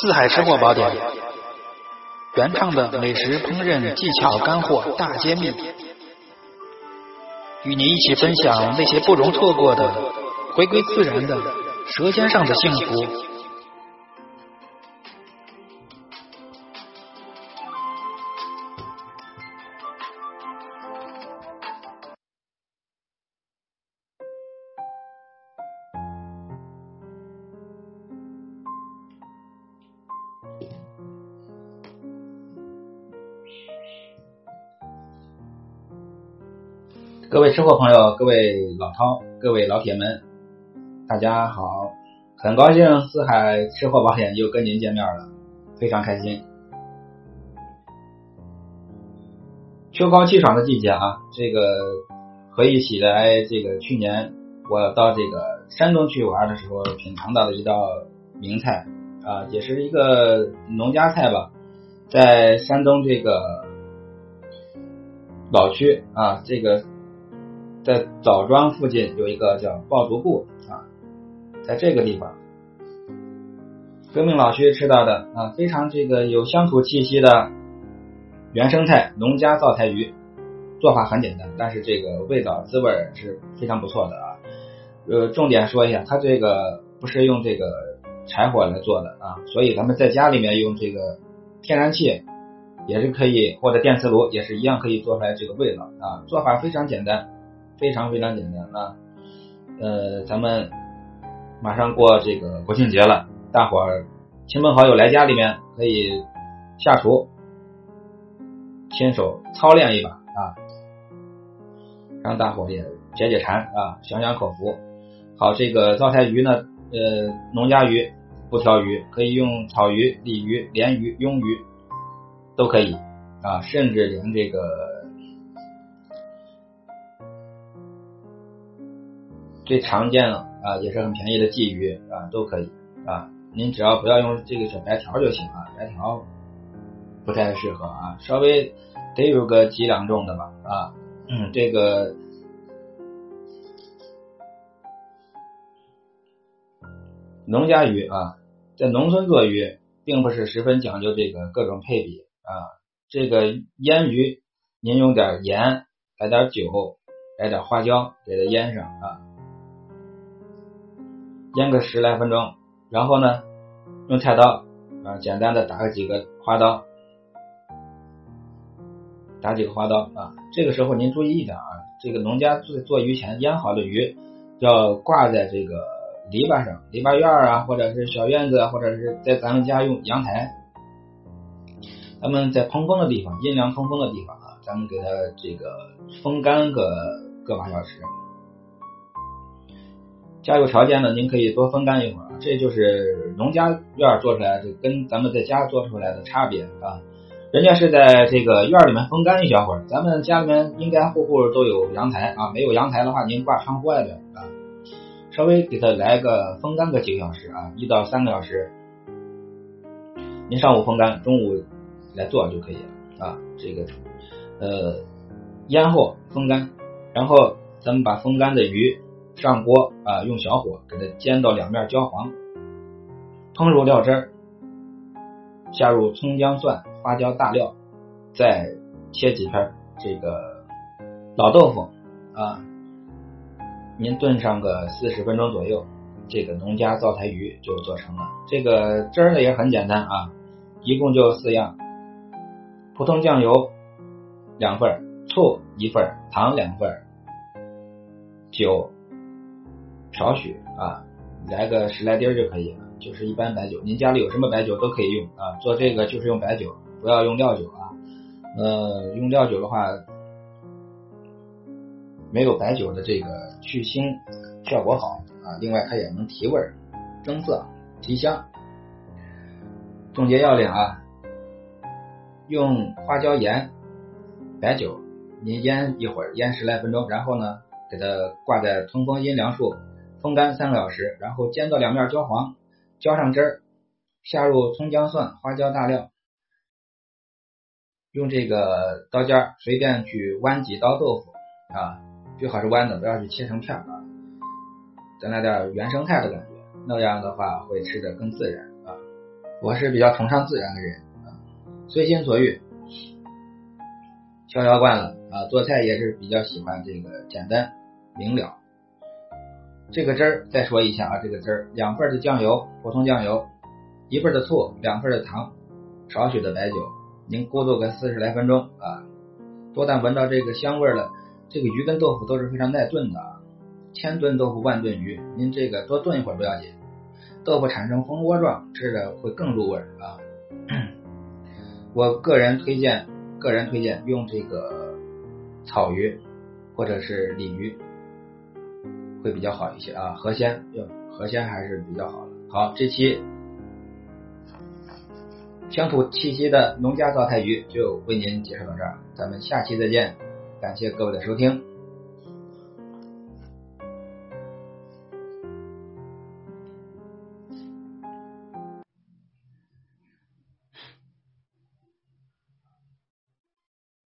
四海吃货宝典，原创的美食烹饪技巧干货大揭秘，与您一起分享那些不容错过的回归自然的舌尖上的幸福。各位吃货朋友，各位老饕，各位老铁们，大家好！很高兴四海吃货保险又跟您见面了，非常开心。秋高气爽的季节啊，这个回忆起来，这个去年我到这个山东去玩的时候，品尝到的一道名菜啊，也是一个农家菜吧，在山东这个老区啊，这个。在枣庄附近有一个叫抱竹铺啊，在这个地方，革命老区吃到的啊，非常这个有乡土气息的原生态农家灶台鱼，做法很简单，但是这个味道滋味是非常不错的啊。呃，重点说一下，它这个不是用这个柴火来做的啊，所以咱们在家里面用这个天然气也是可以，或者电磁炉也是一样可以做出来这个味道啊。做法非常简单。非常非常简单啊，呃，咱们马上过这个国庆节了，大伙儿亲朋好友来家里面可以下厨，亲手操练一把啊，让大伙也解解馋啊，享享口福。好，这个灶台鱼呢，呃，农家鱼不挑鱼，可以用草鱼、鲤鱼、鲢鱼、鳙鱼都可以啊，甚至连这个。最常见的啊，也是很便宜的鲫鱼啊，都可以啊。您只要不要用这个小白条就行了，白条不太适合啊，稍微得有个几两重的吧啊。嗯，这个农家鱼啊，在农村做鱼，并不是十分讲究这个各种配比啊。这个腌鱼，您用点盐，来点酒，来点花椒，给它腌上啊。腌个十来分钟，然后呢，用菜刀啊，简单的打个几个花刀，打几个花刀啊。这个时候您注意一点啊，这个农家做做鱼前腌好的鱼要挂在这个篱笆上，篱笆院啊，或者是小院子，或者是在咱们家用阳台，咱们在通风的地方，阴凉通风的地方啊，咱们给它这个风干个个把小时。家有条件的，您可以多风干一会儿，这就是农家院做出来的，跟咱们在家做出来的差别啊。人家是在这个院里面风干一小会儿，咱们家里面应该户户都有阳台啊，没有阳台的话，您挂窗户外边啊，稍微给它来个风干个几个小时啊，一到三个小时。您上午风干，中午来做就可以了啊。这个呃腌后风干，然后咱们把风干的鱼。上锅啊，用小火给它煎到两面焦黄，烹入料汁儿，下入葱姜蒜、花椒、大料，再切几片这个老豆腐啊，您炖上个四十分钟左右，这个农家灶台鱼就做成了。这个汁儿呢也很简单啊，一共就四样：普通酱油两份，醋一份，糖两份，酒。少许啊，来个十来滴儿就可以了，就是一般白酒。您家里有什么白酒都可以用啊。做这个就是用白酒，不要用料酒啊。呃，用料酒的话，没有白酒的这个去腥效果好啊。另外它也能提味、增色、提香。总结要领啊，用花椒、盐、白酒，您腌一会儿，腌十来分钟，然后呢，给它挂在通风阴凉处。风干三个小时，然后煎到两面焦黄，浇上汁儿，下入葱姜蒜、花椒、大料，用这个刀尖随便去剜几刀豆腐啊，最好是剜的，不要去切成片啊，再来点原生态的感觉，那样的话会吃的更自然啊。我是比较崇尚自然的人啊，随心所欲，逍遥惯了啊。做菜也是比较喜欢这个简单明了。这个汁儿再说一下啊，这个汁儿两份的酱油，普通酱油，一份的醋，两份的糖，少许的白酒，您咕嘟个四十来分钟啊。多但闻到这个香味了，这个鱼跟豆腐都是非常耐炖的。千炖豆腐万炖鱼，您这个多炖一会儿不要紧，豆腐产生蜂窝状，吃着会更入味啊。我个人推荐，个人推荐用这个草鱼或者是鲤鱼会比较好一些啊。河鲜用河鲜还是比较好的。好，这期乡土气息的农家灶台鱼就为您介绍到这儿，咱们下期再见，感谢各位的收听。